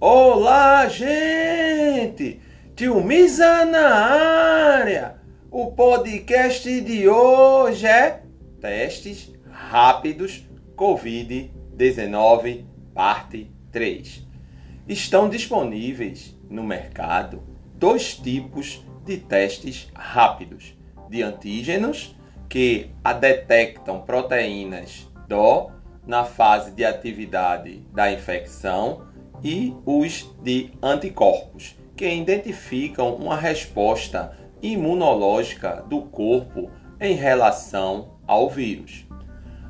Olá, gente! Tio Misa na área! O podcast de hoje é Testes Rápidos Covid-19, parte 3. Estão disponíveis no mercado dois tipos de testes rápidos: de antígenos, que detectam proteínas do na fase de atividade da infecção e os de anticorpos, que identificam uma resposta imunológica do corpo em relação ao vírus.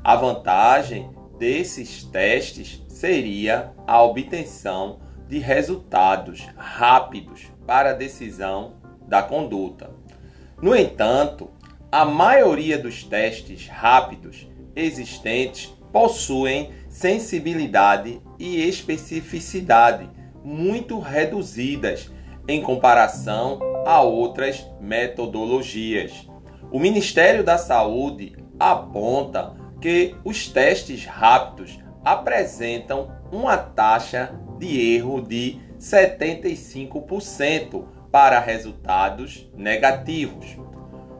A vantagem desses testes seria a obtenção de resultados rápidos para a decisão da conduta. No entanto, a maioria dos testes rápidos existentes possuem sensibilidade e especificidade muito reduzidas em comparação a outras metodologias. O Ministério da Saúde aponta que os testes rápidos apresentam uma taxa de erro de 75% para resultados negativos,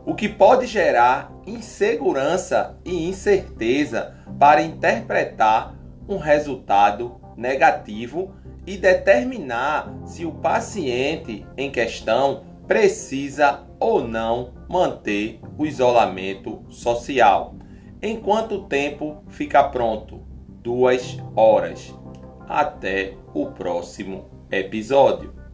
o que pode gerar insegurança e incerteza para interpretar um resultado negativo e determinar se o paciente em questão precisa ou não manter o isolamento social. Em quanto tempo fica pronto? Duas horas. Até o próximo episódio.